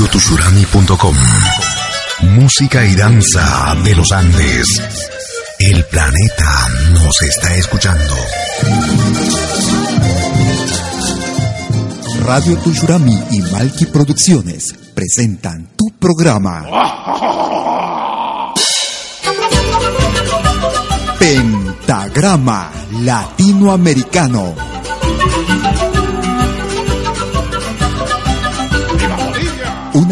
radiotushurami.com Música y danza de los Andes. El planeta nos está escuchando. Radio Tushurami y Malki Producciones presentan tu programa. Pentagrama Latinoamericano.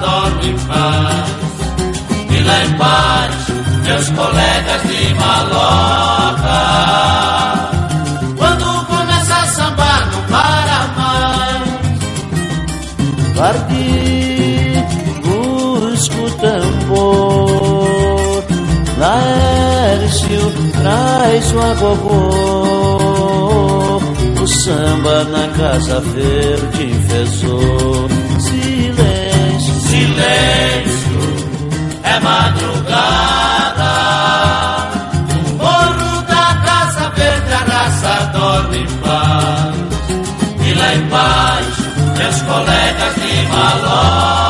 Dorme em paz. E lá embaixo, meus colegas de maloca. Parti, busco o tambor. Laércio traz o agogô. O samba na casa verde enfesou. Silêncio, é madrugada. No morro da casa verde a raça dorme em paz. E lá embaixo meus colegas de maloca.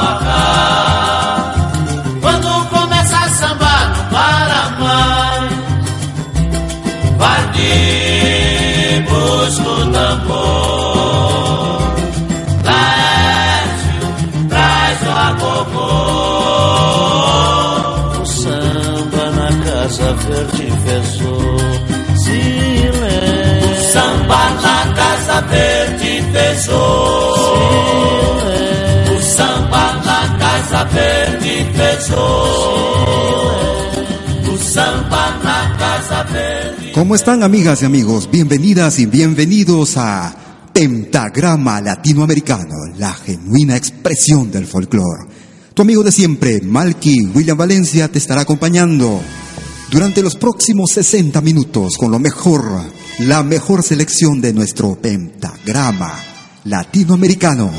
¿Cómo están amigas y amigos? Bienvenidas y bienvenidos a Pentagrama Latinoamericano, la genuina expresión del folclore. Tu amigo de siempre, Malky William Valencia, te estará acompañando durante los próximos 60 minutos con lo mejor, la mejor selección de nuestro pentagrama latinoamericano.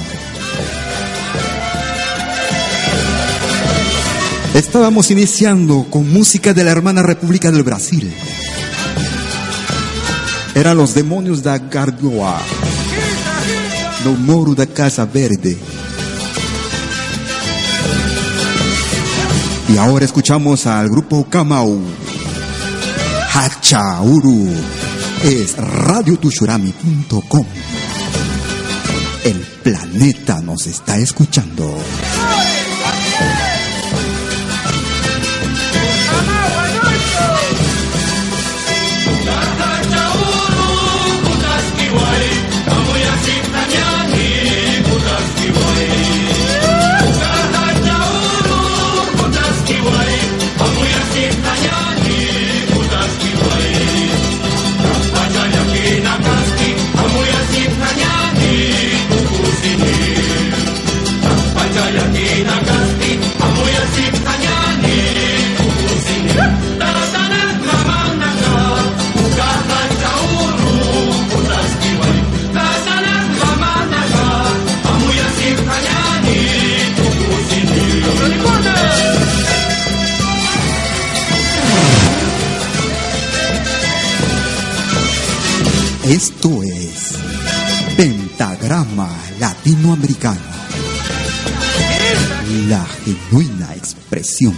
Estábamos iniciando con música de la hermana República del Brasil. Eran los demonios da Gargoa, no moro da Casa Verde. Y ahora escuchamos al grupo Kamau. Hachauru. Es radiotushurami.com. El planeta nos está escuchando. Esto es Pentagrama Latinoamericano. La genuina expresión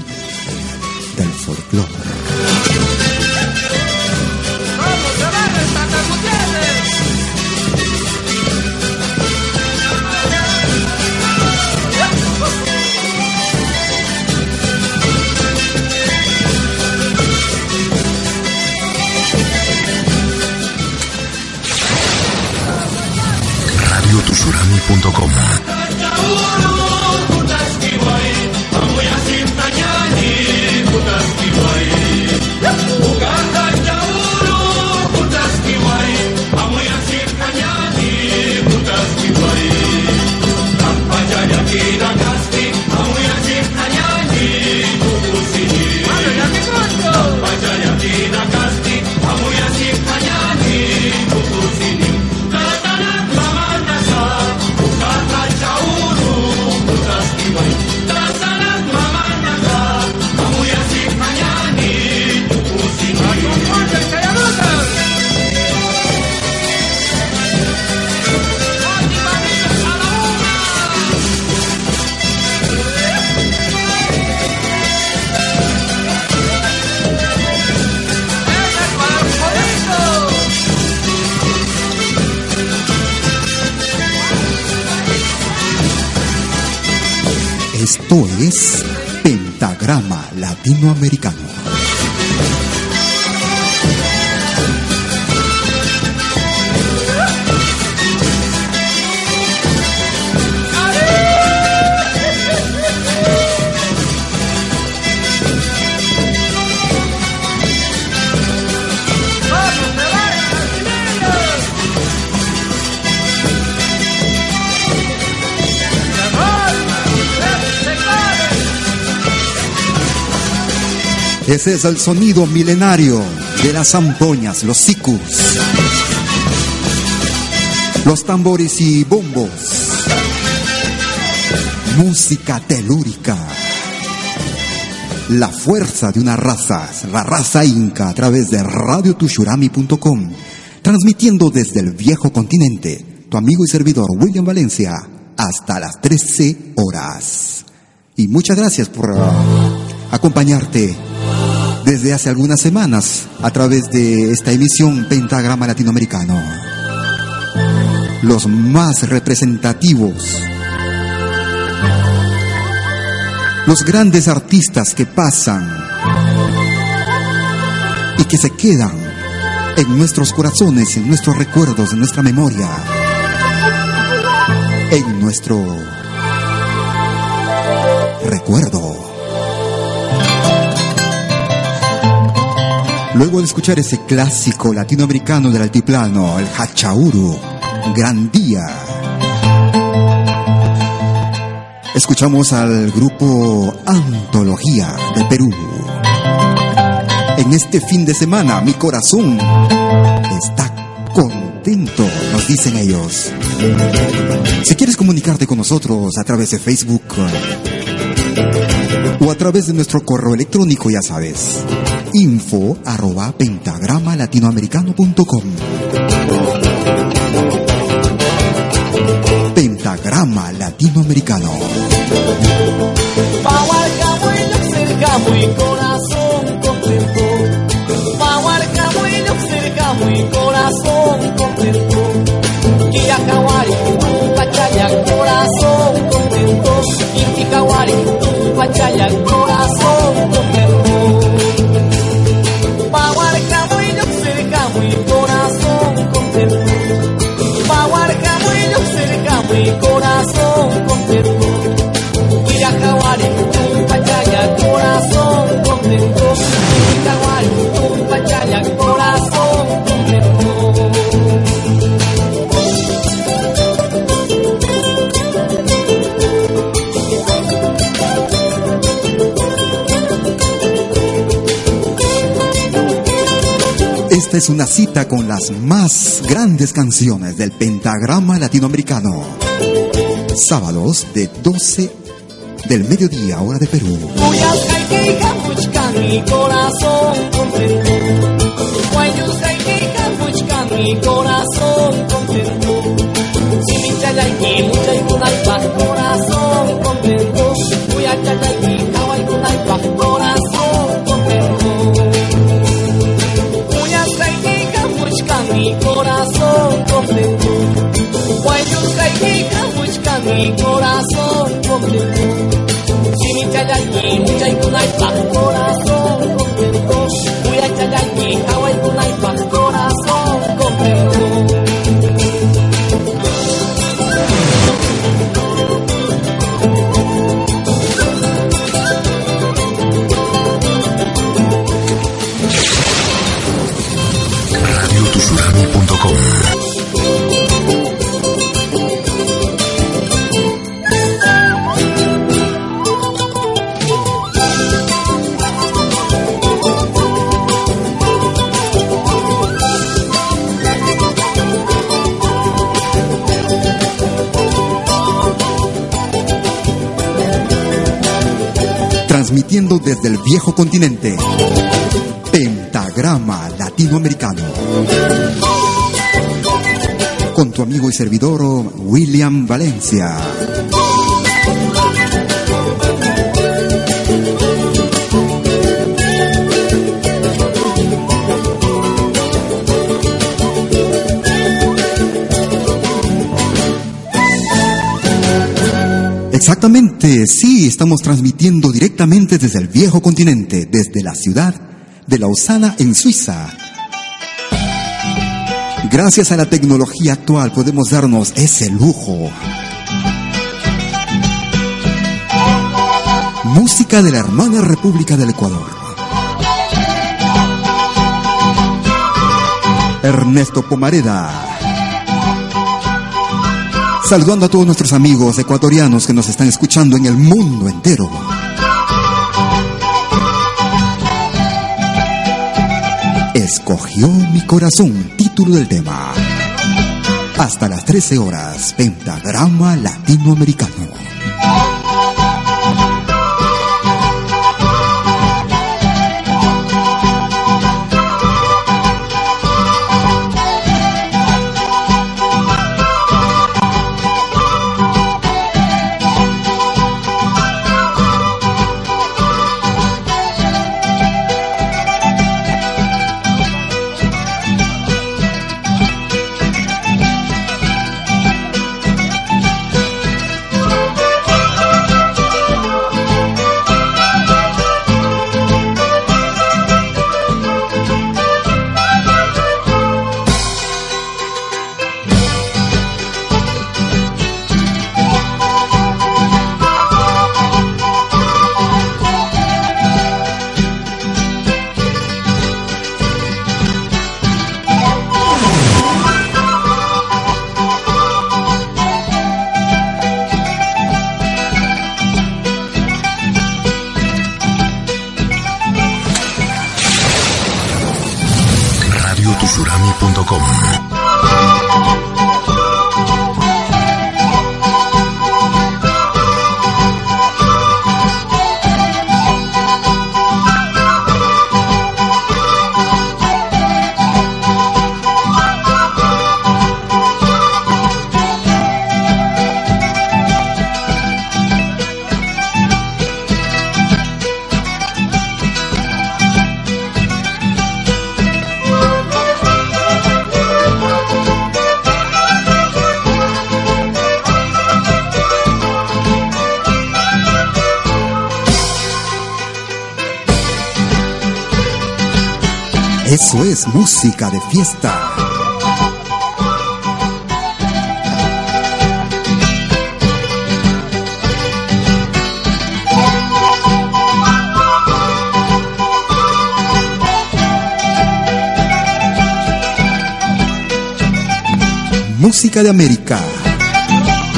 es Pentagrama Latinoamericano. Es el sonido milenario de las zampoñas, los sicus, los tambores y bombos, música telúrica, la fuerza de una raza, la raza inca a través de radiotushurami.com, transmitiendo desde el viejo continente, tu amigo y servidor William Valencia, hasta las 13 horas. Y muchas gracias por uh, acompañarte desde hace algunas semanas a través de esta emisión Pentagrama Latinoamericano. Los más representativos, los grandes artistas que pasan y que se quedan en nuestros corazones, en nuestros recuerdos, en nuestra memoria, en nuestro recuerdo. Luego de escuchar ese clásico latinoamericano del altiplano, el Hachauru, Gran Día, escuchamos al grupo Antología de Perú. En este fin de semana mi corazón está contento, nos dicen ellos. Si quieres comunicarte con nosotros a través de Facebook o a través de nuestro correo electrónico, ya sabes, info arroba pentagrama latinoamericano.com. Pentagrama Latinoamericano. Esta es una cita con las más grandes canciones del pentagrama latinoamericano. Sábados de 12 del mediodía, hora de Perú. mi corazón completo. Si mi chayay, mi chay, corazón. Desde el viejo continente. Pentagrama Latinoamericano. Con tu amigo y servidor William Valencia. Exactamente, sí, estamos transmitiendo directamente desde el viejo continente, desde la ciudad de Lausana en Suiza. Gracias a la tecnología actual podemos darnos ese lujo. Música de la hermana República del Ecuador. Ernesto Pomareda. Saludando a todos nuestros amigos ecuatorianos que nos están escuchando en el mundo entero. Escogió mi corazón, título del tema. Hasta las 13 horas, Pentagrama Latinoamericano. Oh. Eso es música de fiesta. Música de América,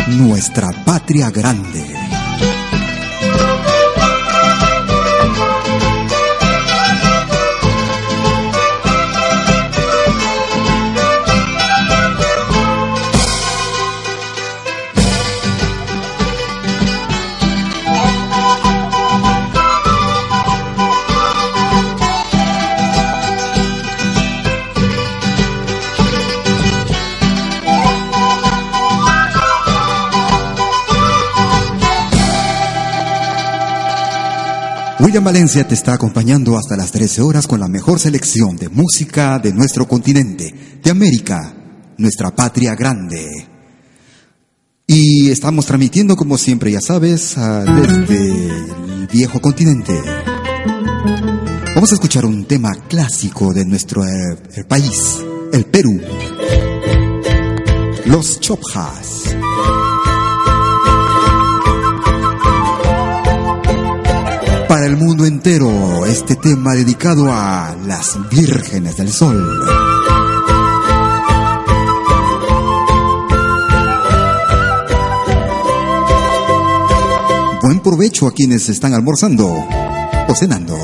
nuestra patria grande. William Valencia te está acompañando hasta las 13 horas con la mejor selección de música de nuestro continente, de América, nuestra patria grande. Y estamos transmitiendo, como siempre, ya sabes, desde el viejo continente. Vamos a escuchar un tema clásico de nuestro eh, país, el Perú. Los Chopjas. mundo entero este tema dedicado a las vírgenes del sol. Buen provecho a quienes están almorzando o cenando.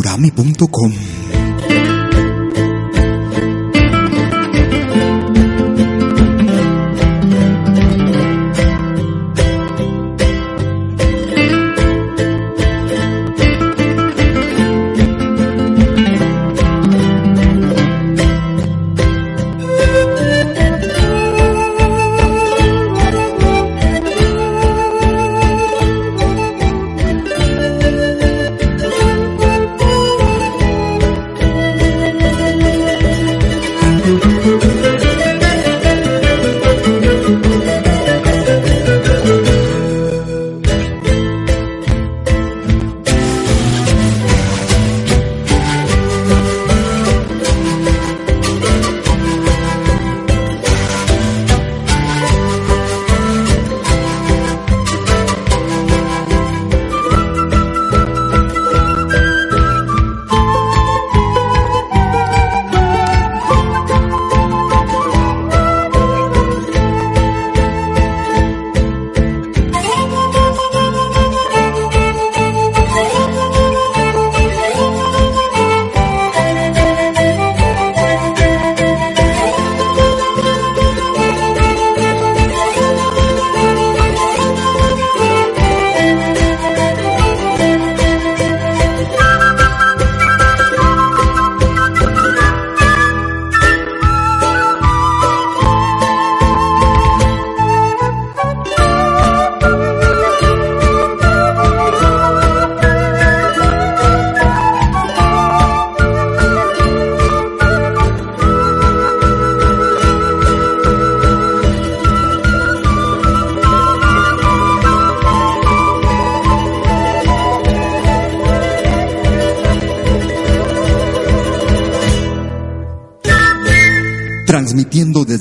radiotushurami.com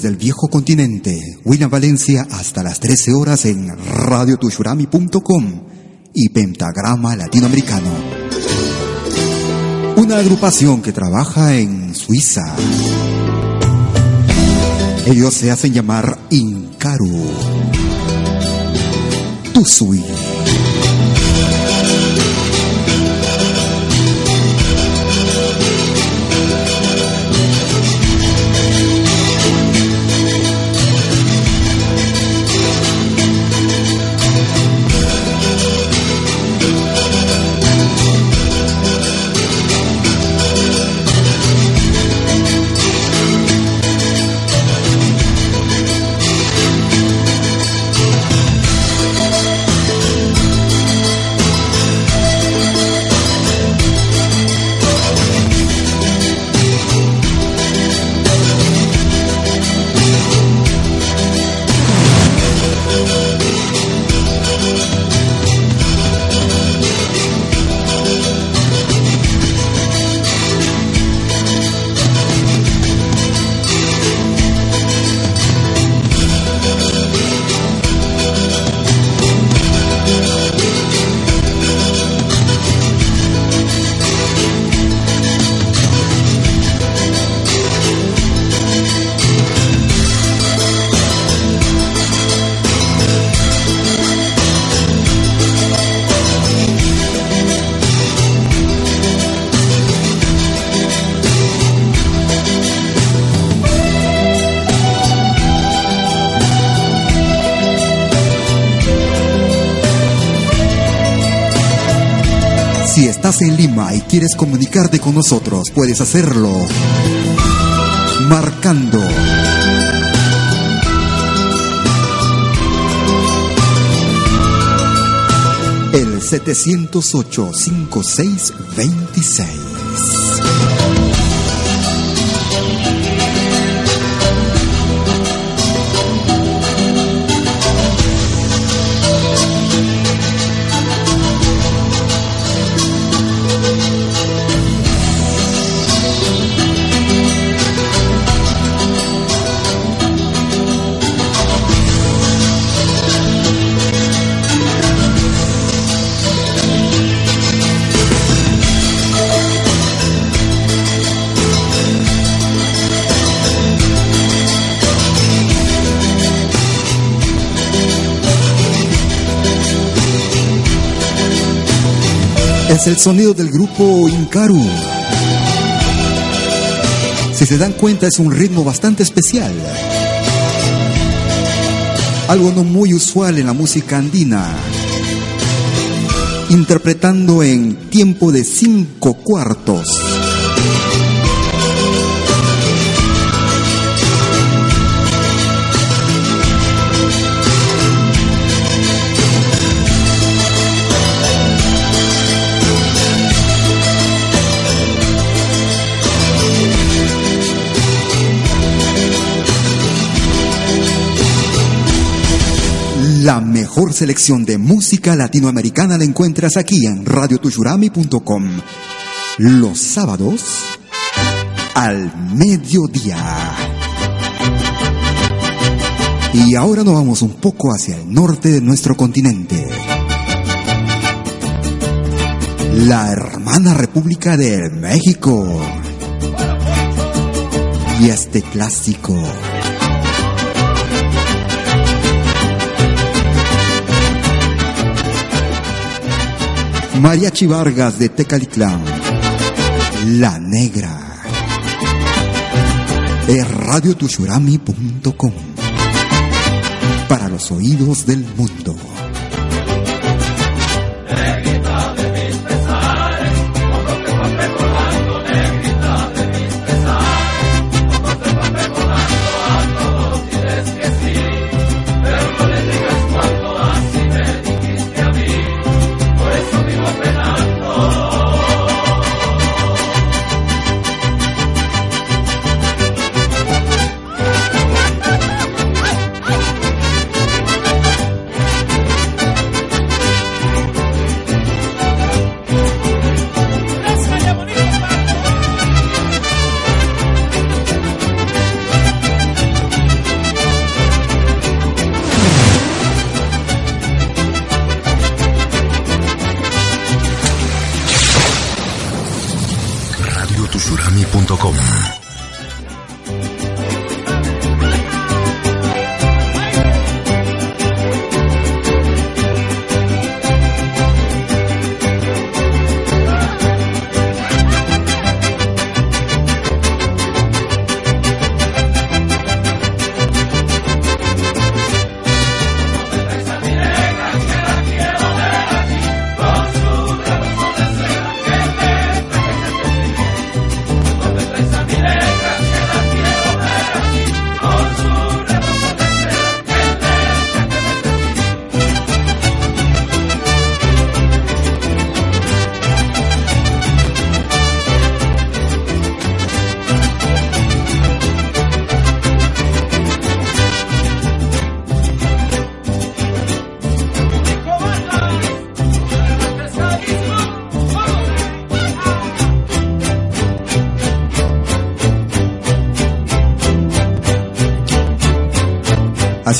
desde el viejo continente, William Valencia, hasta las 13 horas en radiotushurami.com y Pentagrama Latinoamericano. Una agrupación que trabaja en Suiza. Ellos se hacen llamar Incaru. Tusui. Estás en Lima y quieres comunicarte con nosotros, puedes hacerlo marcando. El 708 5626. Es el sonido del grupo Incaru. Si se dan cuenta es un ritmo bastante especial. Algo no muy usual en la música andina. Interpretando en tiempo de cinco cuartos. La mejor selección de música latinoamericana la encuentras aquí en radiotushurami.com. Los sábados al mediodía. Y ahora nos vamos un poco hacia el norte de nuestro continente. La hermana República de México. Y este clásico. Mariachi Vargas de Tecalitlán. La Negra. Es radiotushurami.com. Para los oídos del mundo.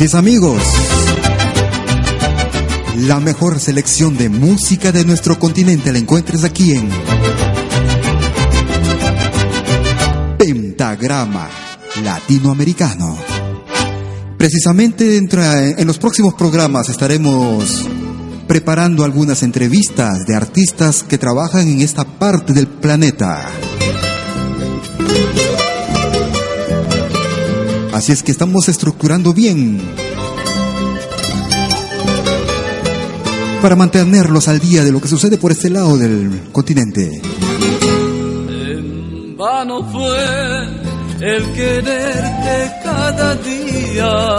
Así es amigos. La mejor selección de música de nuestro continente la encuentras aquí en Pentagrama Latinoamericano. Precisamente dentro, en los próximos programas estaremos preparando algunas entrevistas de artistas que trabajan en esta parte del planeta. Así es que estamos estructurando bien para mantenerlos al día de lo que sucede por este lado del continente. En vano fue el quererte cada día,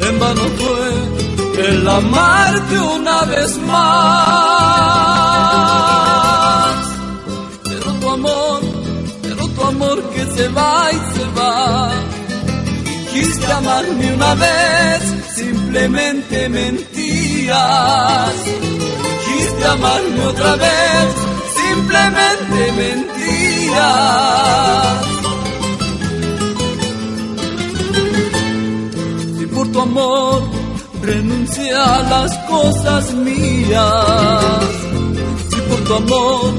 en vano fue el amarte una vez más. Pero tu amor, pero tu amor que se va y se va. Quisiste amarme una vez, simplemente mentías. Quisiste amarme otra vez, simplemente mentías. Si por tu amor renuncié a las cosas mías, si por tu amor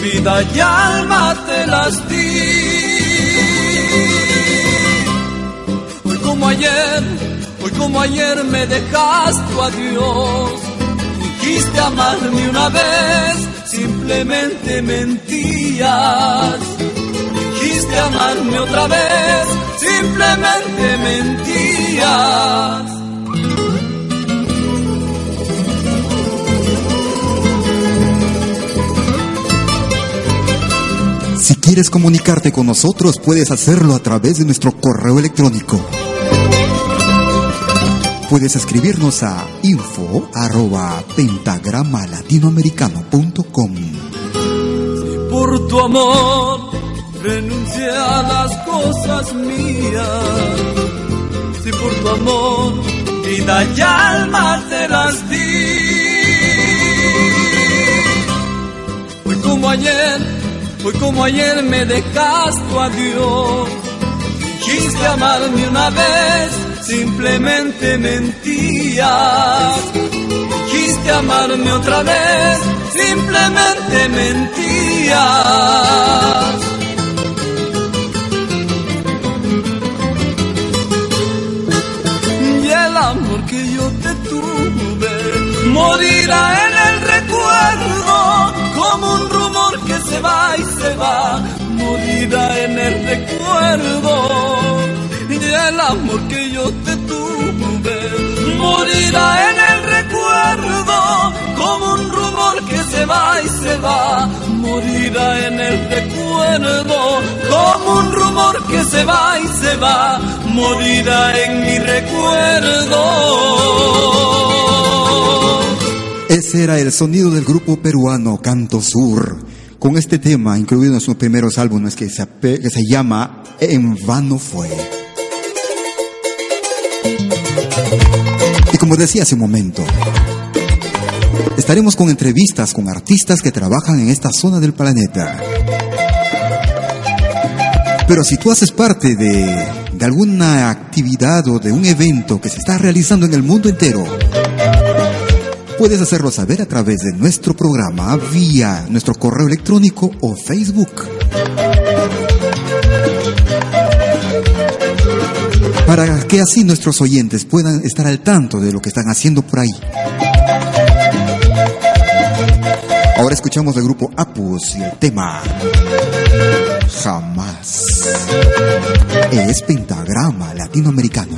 vida y alma te las. Ayer, hoy como ayer me dejaste a Dios. Dijiste amarme una vez, simplemente mentías. Dijiste amarme otra vez, simplemente mentías. Si quieres comunicarte con nosotros, puedes hacerlo a través de nuestro correo electrónico. Puedes escribirnos a info arroba pentagrama latinoamericano.com. Si por tu amor renuncié a las cosas mías, si por tu amor vida y alma te las di. Hoy como ayer, hoy como ayer me dejaste a Dios. Quisiste amarme una vez, simplemente mentías. Quisiste amarme otra vez, simplemente mentías. Y el amor que yo te tuve morirá en el recuerdo como un rumor que se va y se va, morirá en el recuerdo. El amor que yo te tuve morirá en el recuerdo como un rumor que se va y se va, morirá en el recuerdo como un rumor que se va y se va, morirá en mi recuerdo. Ese era el sonido del grupo peruano Canto Sur, con este tema incluido en sus primeros álbumes que se, que se llama En vano fue. Como decía hace un momento, estaremos con entrevistas con artistas que trabajan en esta zona del planeta. Pero si tú haces parte de, de alguna actividad o de un evento que se está realizando en el mundo entero, puedes hacerlo saber a través de nuestro programa vía nuestro correo electrónico o Facebook. Para que así nuestros oyentes puedan estar al tanto de lo que están haciendo por ahí. Ahora escuchamos del grupo Apus y el tema Jamás. Es pentagrama latinoamericano.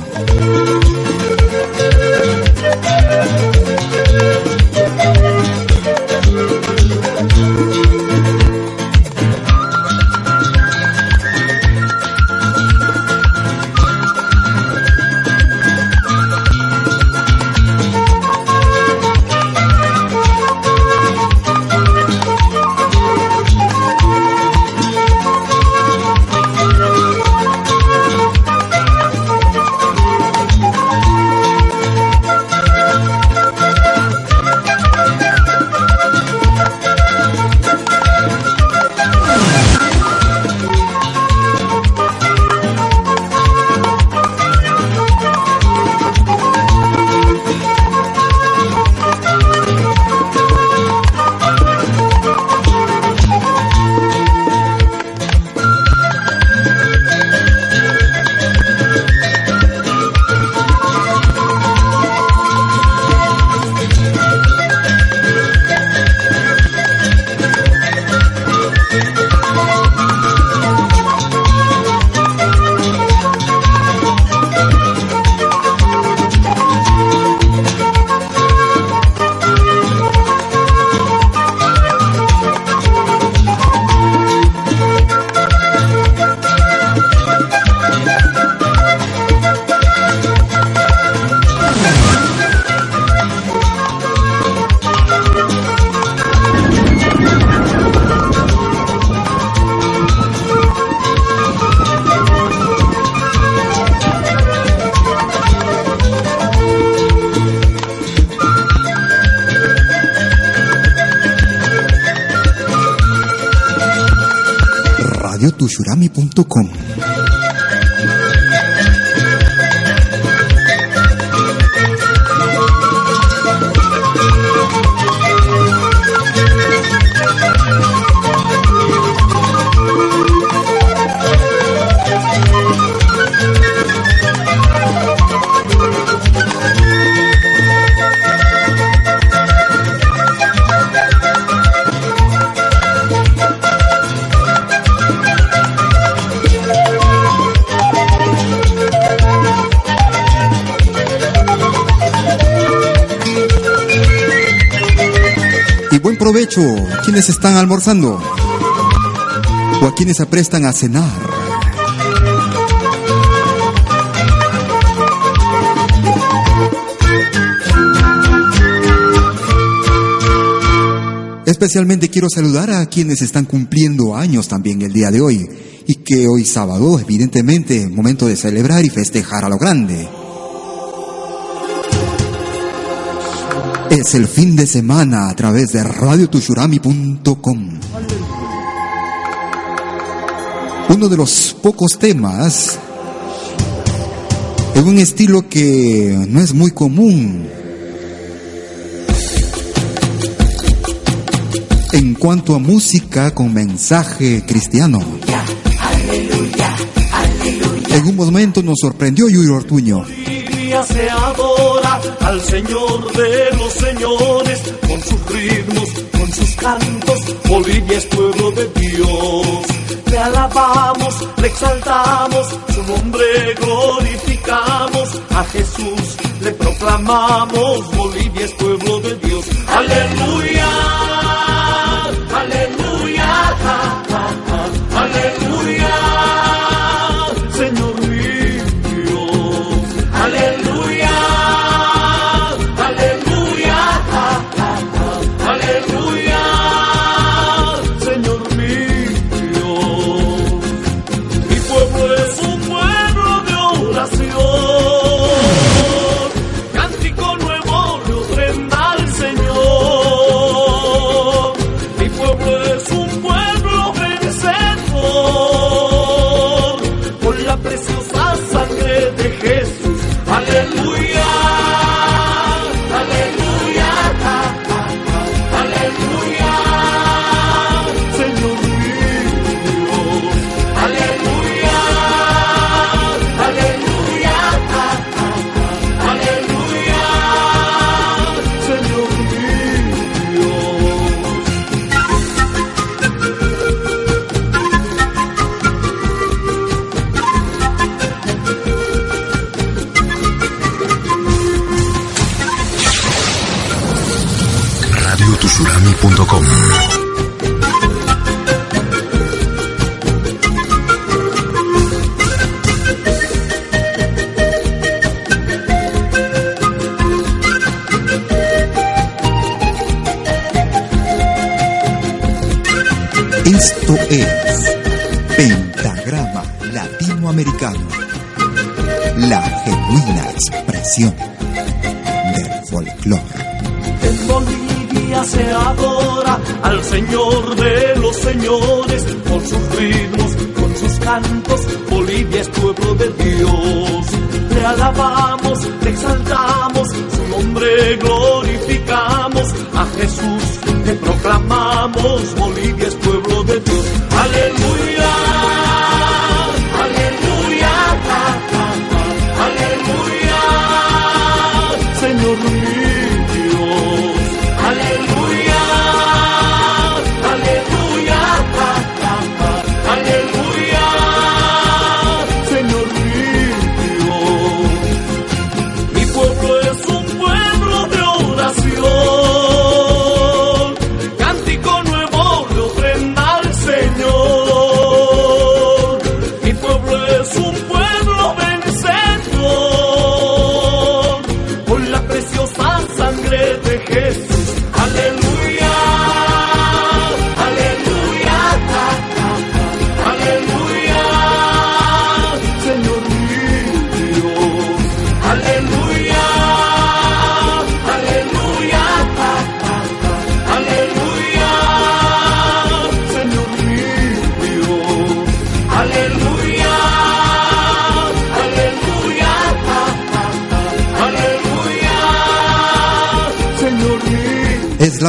Almorzando o a quienes se prestan a cenar. Especialmente quiero saludar a quienes están cumpliendo años también el día de hoy y que hoy sábado, evidentemente, momento de celebrar y festejar a lo grande. Es el fin de semana a través de radiotushurami.com. Uno de los pocos temas en un estilo que no es muy común en cuanto a música con mensaje cristiano. En un momento nos sorprendió Yuri Ortuño. Se adora al Señor de los señores con sus ritmos, con sus cantos. Bolivia es pueblo de Dios. Le alabamos, le exaltamos, su nombre glorificamos. A Jesús le proclamamos. Bolivia es pueblo de Dios. Aleluya, aleluya, aleluya.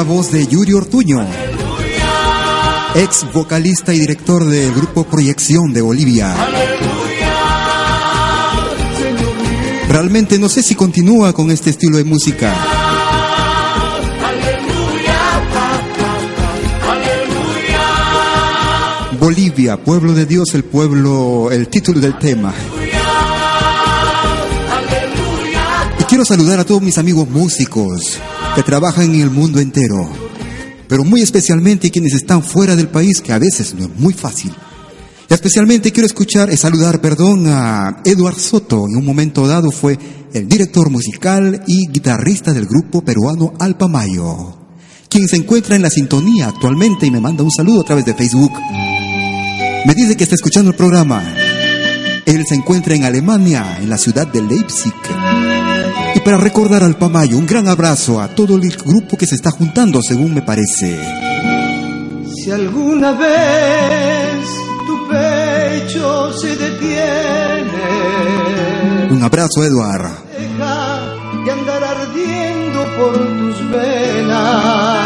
Voz de Yuri Ortuño, ex vocalista y director del grupo Proyección de Bolivia. Realmente no sé si continúa con este estilo de música. Bolivia, pueblo de Dios, el pueblo, el título del tema. Y quiero saludar a todos mis amigos músicos que trabajan en el mundo entero, pero muy especialmente quienes están fuera del país, que a veces no es muy fácil. Y especialmente quiero escuchar, y saludar, perdón, a Eduard Soto. En un momento dado fue el director musical y guitarrista del grupo peruano Alpamayo, quien se encuentra en la sintonía actualmente y me manda un saludo a través de Facebook. Me dice que está escuchando el programa. Él se encuentra en Alemania, en la ciudad de Leipzig. Y para recordar al Pamayo, un gran abrazo a todo el grupo que se está juntando, según me parece. Si alguna vez tu pecho se detiene, un abrazo, Eduard. Deja de andar ardiendo por tus venas.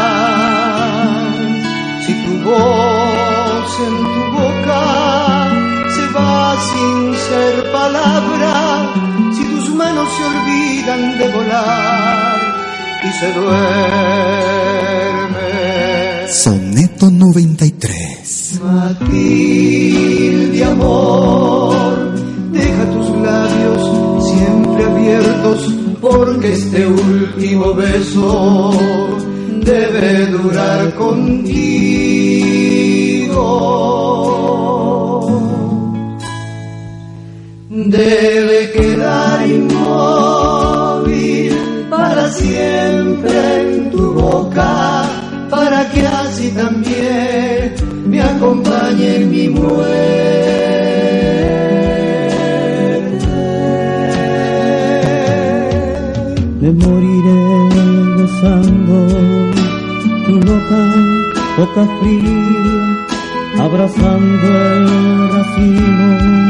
Si tu voz en tu se va sin ser palabra, manos se olvidan de volar y se duerme. Soneto 93. Matilde amor, deja tus labios siempre abiertos porque este último beso debe durar contigo. debe inmóvil para siempre en tu boca, para que así también me acompañe en mi muerte. Me moriré besando tu loca boca fría, abrazando el racimo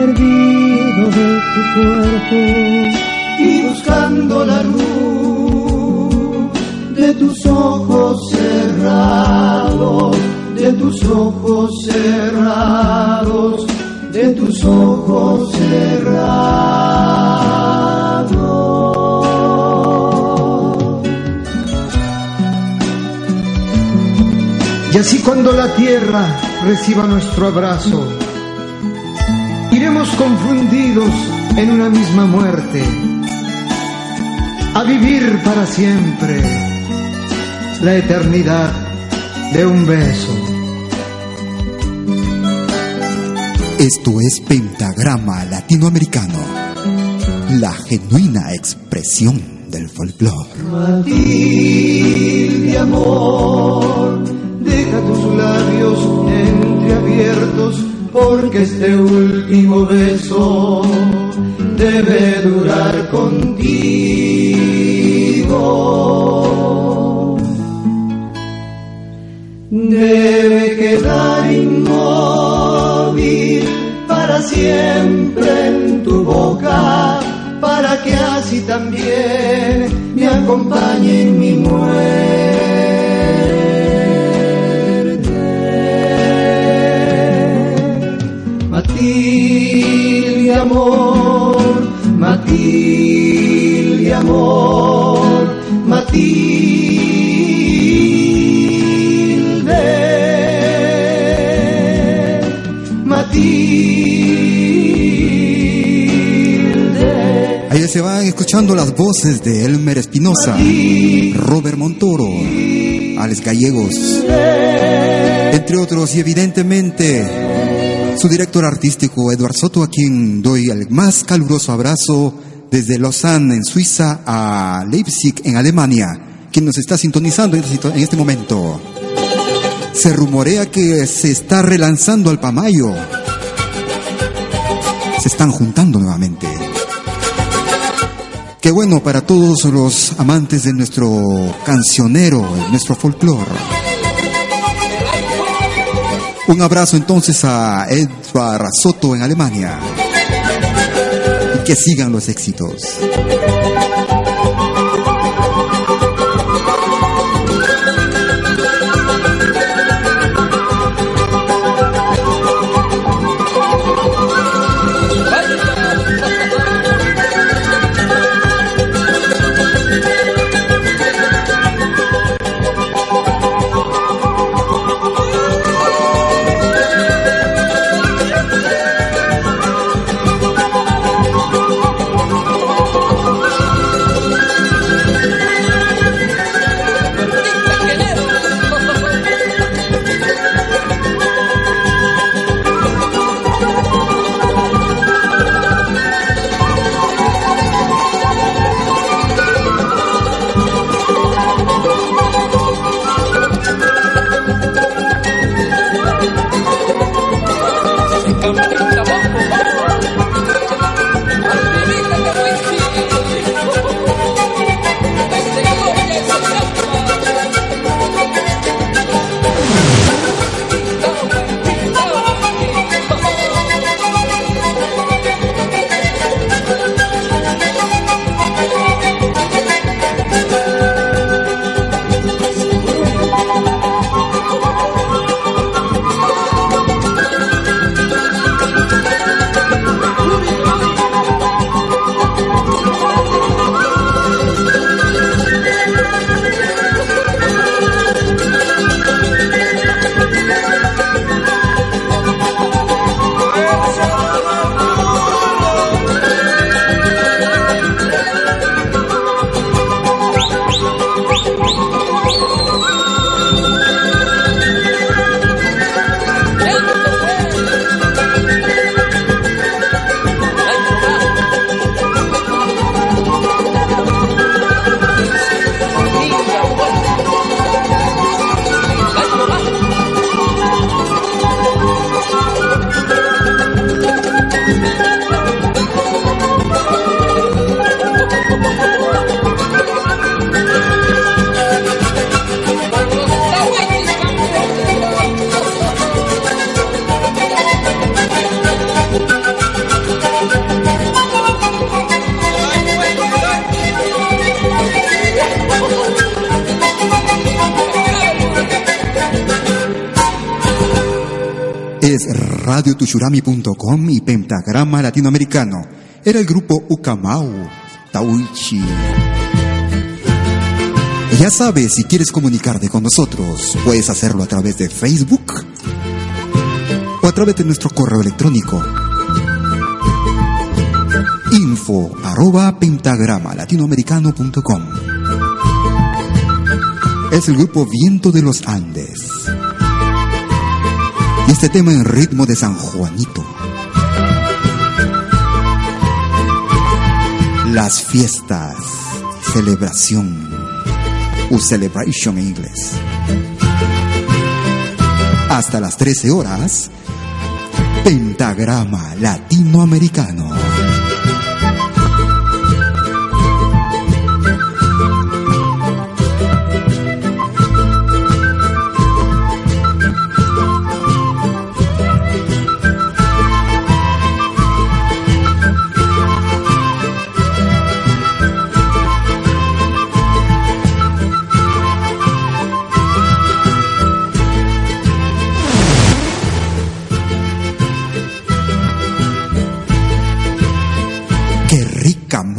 perdido de tu cuerpo y buscando la luz de tus ojos cerrados, de tus ojos cerrados, de tus ojos cerrados. Y así cuando la tierra reciba nuestro abrazo, iremos confundidos en una misma muerte, a vivir para siempre la eternidad de un beso. Esto es Pentagrama Latinoamericano, la genuina expresión del folclore. Matilde, amor, deja tus labios entreabiertos porque este último beso debe durar contigo. Debe quedar inmóvil para siempre en tu boca, para que así también me acompañe en mi muerte. Matilde amor, Matilde amor, Matilde, Matilde. Ahí se van escuchando las voces de Elmer Espinosa, Robert Montoro, Alex Gallegos, entre otros, y evidentemente su director artístico Eduard Soto, a quien doy el más caluroso abrazo desde Lausanne, en Suiza, a Leipzig, en Alemania, quien nos está sintonizando en este momento. Se rumorea que se está relanzando al Pamayo. Se están juntando nuevamente. Qué bueno para todos los amantes de nuestro cancionero, nuestro folclore. Un abrazo entonces a Edward Soto en Alemania. Y que sigan los éxitos. radiotushurami.com y Pentagrama Latinoamericano. Era el grupo Ukamau, Tauichi. Ya sabes, si quieres comunicarte con nosotros, puedes hacerlo a través de Facebook o a través de nuestro correo electrónico info arroba pentagrama latinoamericano.com. Es el grupo Viento de los Andes este tema en ritmo de San Juanito. Las fiestas, celebración, o celebration en inglés. Hasta las 13 horas, Pentagrama Latinoamericano.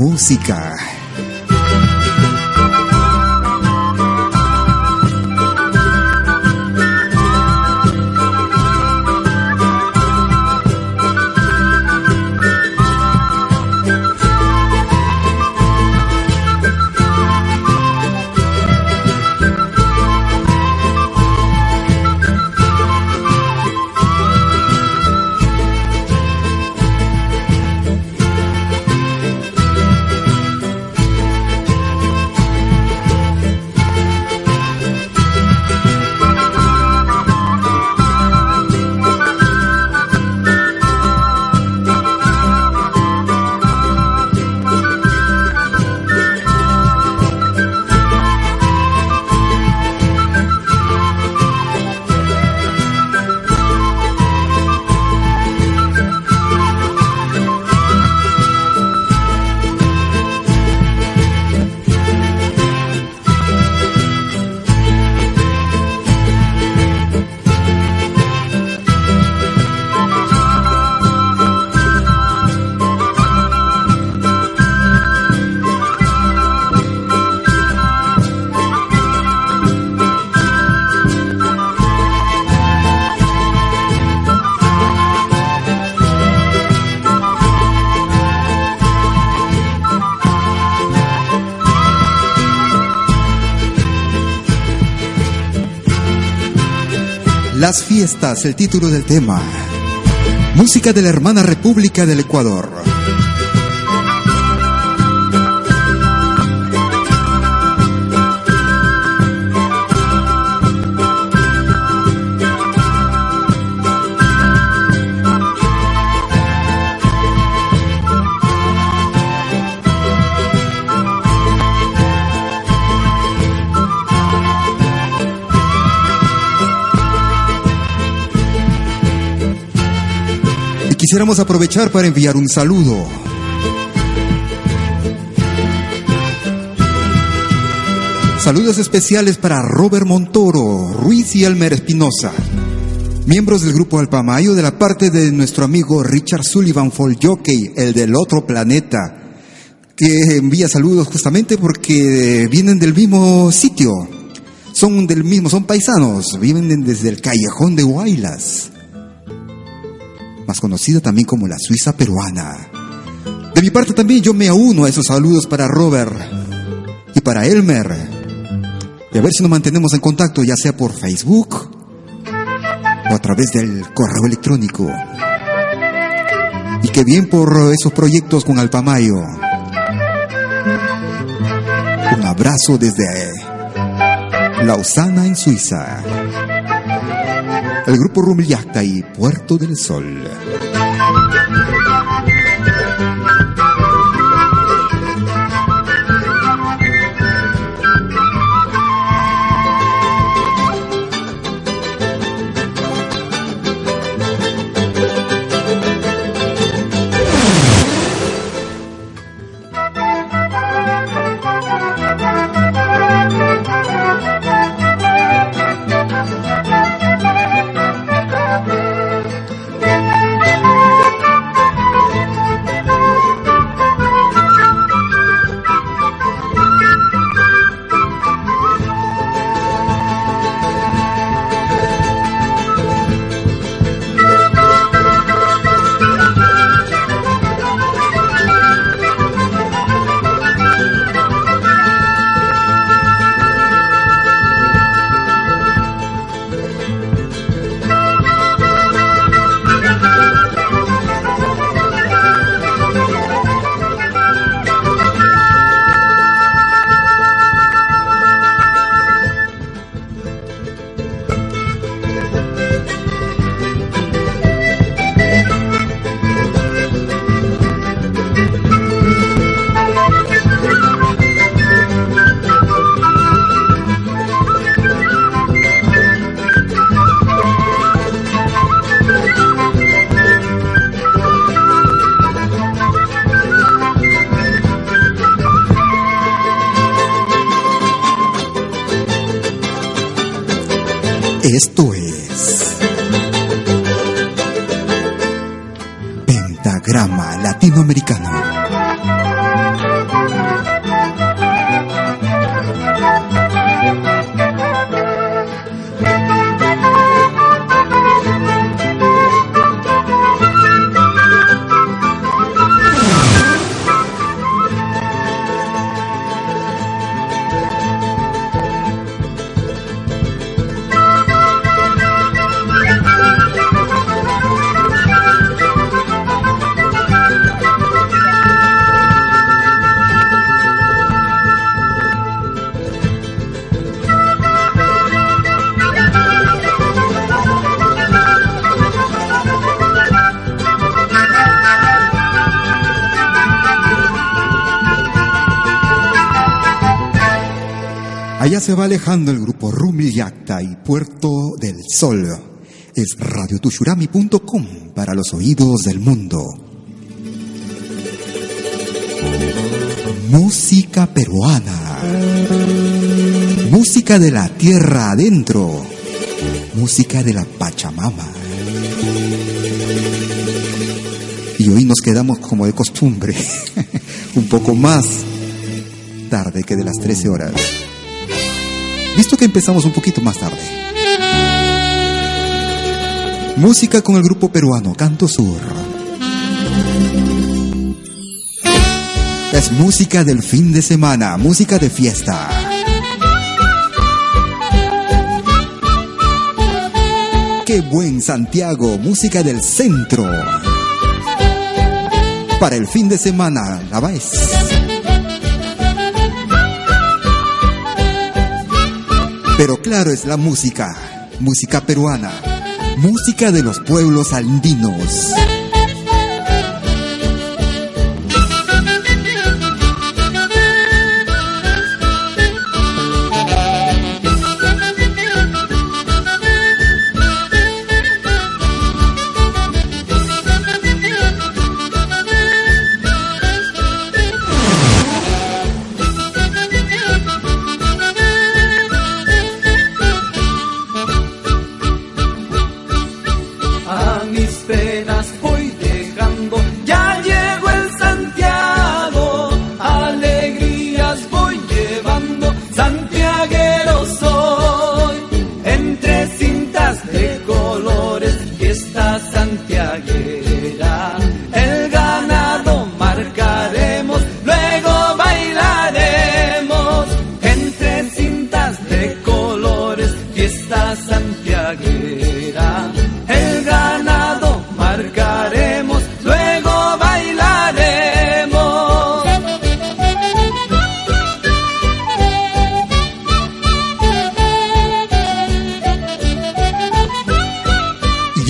Música. Fiestas, el título del tema. Música de la hermana República del Ecuador. Quisiéramos aprovechar para enviar un saludo. Saludos especiales para Robert Montoro, Ruiz y Elmer Espinosa, miembros del grupo Alpamayo de la parte de nuestro amigo Richard Sullivan Jockey, el del otro planeta, que envía saludos justamente porque vienen del mismo sitio, son del mismo, son paisanos, viven desde el callejón de Huaylas, más conocida también como la Suiza peruana. De mi parte también yo me uno a esos saludos para Robert y para Elmer y a ver si nos mantenemos en contacto, ya sea por Facebook o a través del correo electrónico. Y que bien por esos proyectos con Alpamayo. Un abrazo desde Lausana, en Suiza. El grupo Rumillacta y Puerto del Sol. Esto se va alejando el grupo Rumi Yacta y Puerto del Sol. Es radiotushurami.com para los oídos del mundo. Música peruana. Música de la tierra adentro. Música de la Pachamama. Y hoy nos quedamos como de costumbre, un poco más tarde que de las 13 horas. Visto que empezamos un poquito más tarde. Música con el grupo peruano Canto Sur. Es música del fin de semana, música de fiesta. Qué buen Santiago, música del centro. Para el fin de semana, la vais. Pero claro es la música, música peruana, música de los pueblos andinos.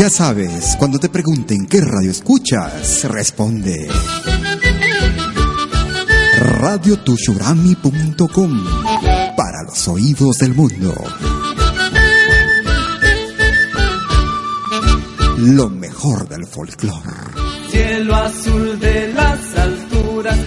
Sabes, cuando te pregunten qué radio escuchas, responde radiotushurami.com para los oídos del mundo. Lo mejor del folclore. Cielo azul de las alturas,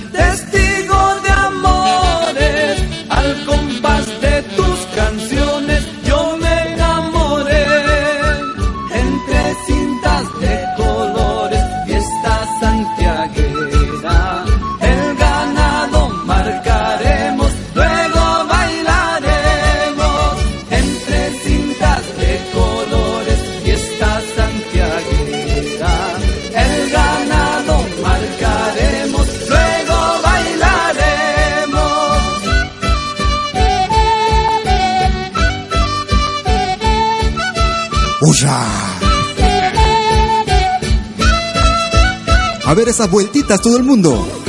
Esas vueltitas todo el mundo.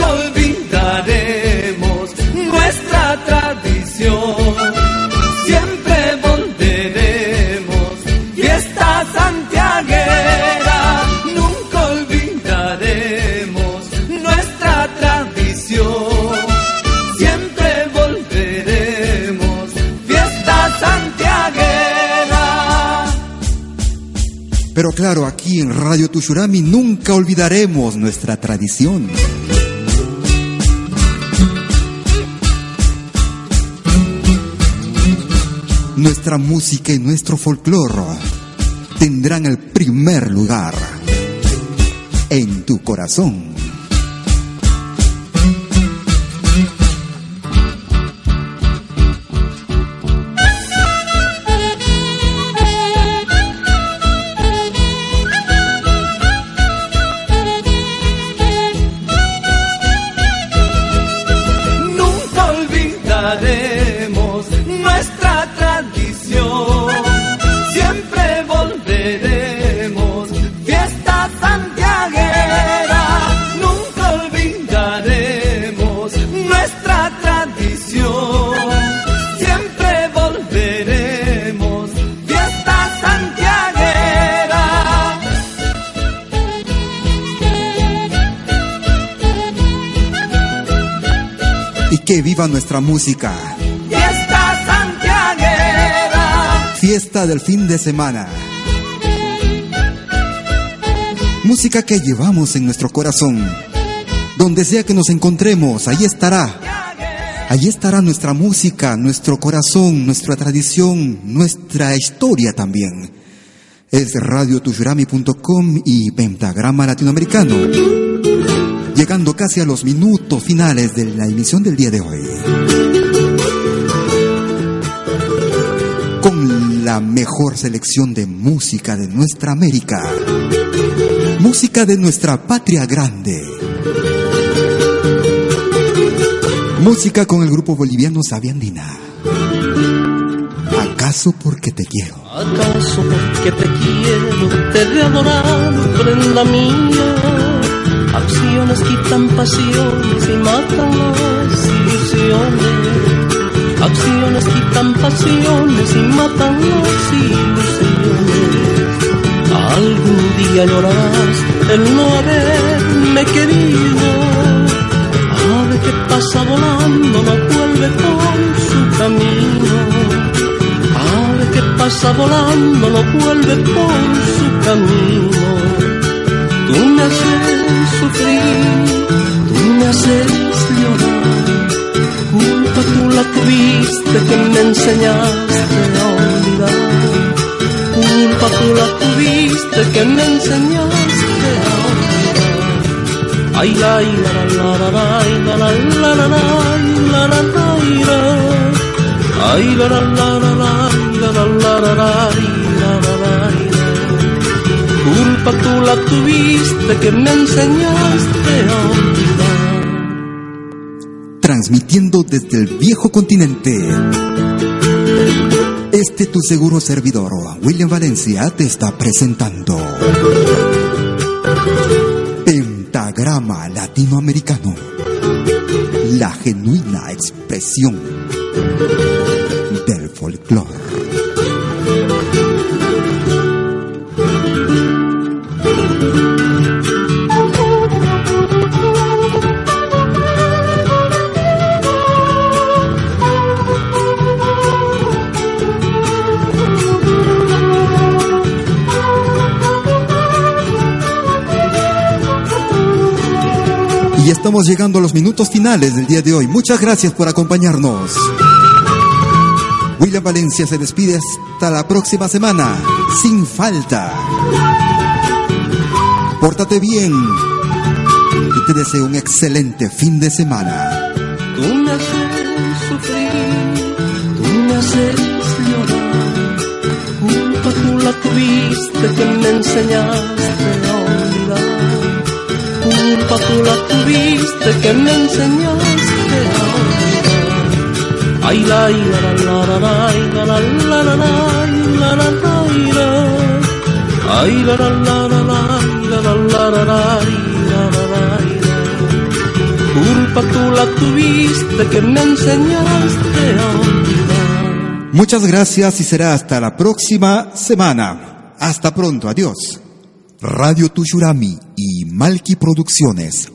Claro, aquí en Radio Tushurami nunca olvidaremos nuestra tradición. Nuestra música y nuestro folclore tendrán el primer lugar en tu corazón. Nuestra música. Fiesta santiaguera. Fiesta del fin de semana. Música que llevamos en nuestro corazón. Donde sea que nos encontremos, ahí estará. Allí estará nuestra música, nuestro corazón, nuestra tradición, nuestra historia también. Es radiotushurami.com y Pentagrama Latinoamericano. Llegando casi a los minutos finales de la emisión del día de hoy. Con la mejor selección de música de nuestra América. Música de nuestra patria grande. Música con el grupo boliviano Sabiandina. ¿Acaso porque te quiero? ¿Acaso porque te quiero, te he adorado, prenda mía? Acciones quitan pasiones y matan las ilusiones. Acciones quitan pasiones y matan las ilusiones. Algún día llorarás el no haberme querido. Ave que pasa volando no vuelve por su camino. Ave que pasa volando no vuelve por su camino. Tú me haces sufrir, tú me haces llorar. La tuviste que me enseñaste a olvidar. Culpa tú la tuviste que me enseñaste a olvidar. Ay, la, la, la, la, la, la, la, la, la, la, la, la, la, la. Ay, la, la, la, la, la, la, la, la, la, la, la, la. Culpa tú la tuviste que me enseñaste a olvidar. Transmitiendo desde el viejo continente. Este tu seguro servidor, William Valencia, te está presentando. Pentagrama Latinoamericano. La genuina expresión del folclore. Y estamos llegando a los minutos finales del día de hoy. Muchas gracias por acompañarnos. William Valencia se despide hasta la próxima semana, sin falta. Pórtate bien y te deseo un excelente fin de semana. Tú me haces sufrir, tú me haces llorar. Culpa tú la tuviste que me enseñaste a olvidar. Culpa tú la tuviste que me enseñaste a olvidar. Ay, la, la, la, la, la, la, la, la, la, la, Ay, la, la, la, la, la, la, la, la, Culpa tú la tuviste que me enseñaste a. Muchas gracias y será hasta la próxima semana. Hasta pronto, adiós. Radio Tushurami y Malki Producciones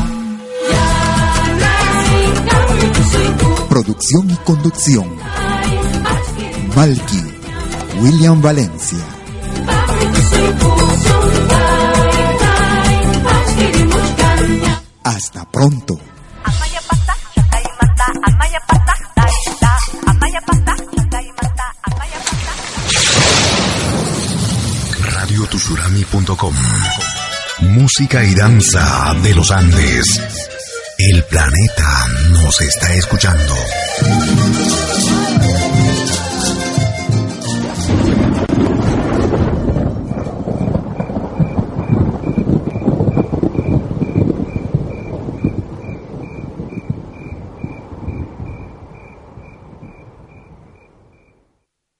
Producción y conducción. Malky, William Valencia. Hasta pronto. Radiotusurami.com Música y danza de los Andes. El planeta nos está escuchando.